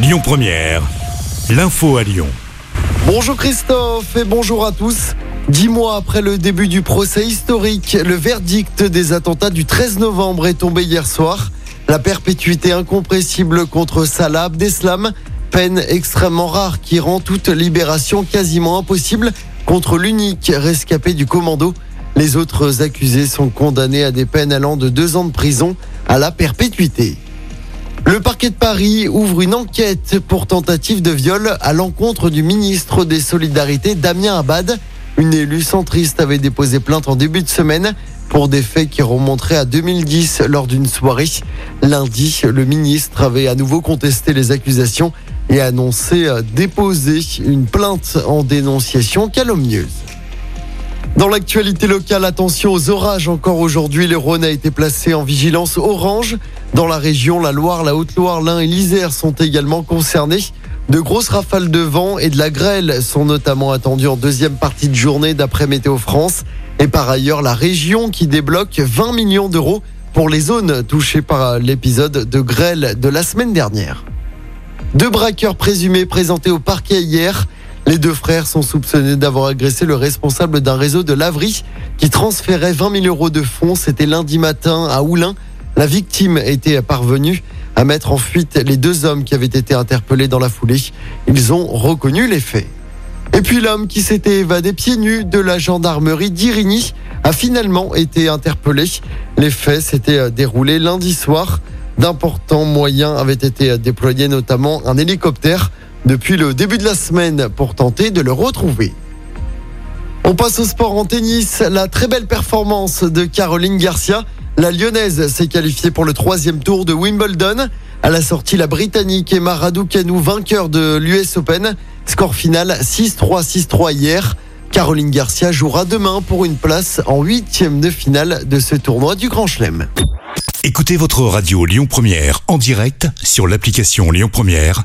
Lyon Première, l'info à Lyon. Bonjour Christophe et bonjour à tous. Dix mois après le début du procès historique, le verdict des attentats du 13 novembre est tombé hier soir. La perpétuité incompressible contre Salah Abdeslam, peine extrêmement rare qui rend toute libération quasiment impossible contre l'unique rescapé du commando. Les autres accusés sont condamnés à des peines allant de deux ans de prison à la perpétuité. Le parquet de Paris ouvre une enquête pour tentative de viol à l'encontre du ministre des Solidarités Damien Abad. Une élue centriste avait déposé plainte en début de semaine pour des faits qui remonteraient à 2010 lors d'une soirée. Lundi, le ministre avait à nouveau contesté les accusations et annoncé déposer une plainte en dénonciation calomnieuse. Dans l'actualité locale, attention aux orages encore aujourd'hui. Le Rhône a été placé en vigilance orange. Dans la région, la Loire, la Haute-Loire, l'Ain et l'Isère sont également concernés. De grosses rafales de vent et de la grêle sont notamment attendues en deuxième partie de journée d'après Météo France. Et par ailleurs, la région qui débloque 20 millions d'euros pour les zones touchées par l'épisode de grêle de la semaine dernière. Deux braqueurs présumés présentés au parquet hier. Les deux frères sont soupçonnés d'avoir agressé le responsable d'un réseau de laverie qui transférait 20 000 euros de fonds. C'était lundi matin à Oulin. La victime était parvenue à mettre en fuite les deux hommes qui avaient été interpellés dans la foulée. Ils ont reconnu les faits. Et puis l'homme qui s'était évadé pieds nus de la gendarmerie d'Irigny a finalement été interpellé. Les faits s'étaient déroulés lundi soir. D'importants moyens avaient été déployés, notamment un hélicoptère depuis le début de la semaine pour tenter de le retrouver. On passe au sport en tennis. La très belle performance de Caroline Garcia. La lyonnaise s'est qualifiée pour le troisième tour de Wimbledon. À la sortie, la britannique Emma Raducanu, vainqueur de l'US Open. Score final 6-3, 6-3 hier. Caroline Garcia jouera demain pour une place en huitième de finale de ce tournoi du Grand Chelem. Écoutez votre radio Lyon Première en direct sur l'application Lyon Première,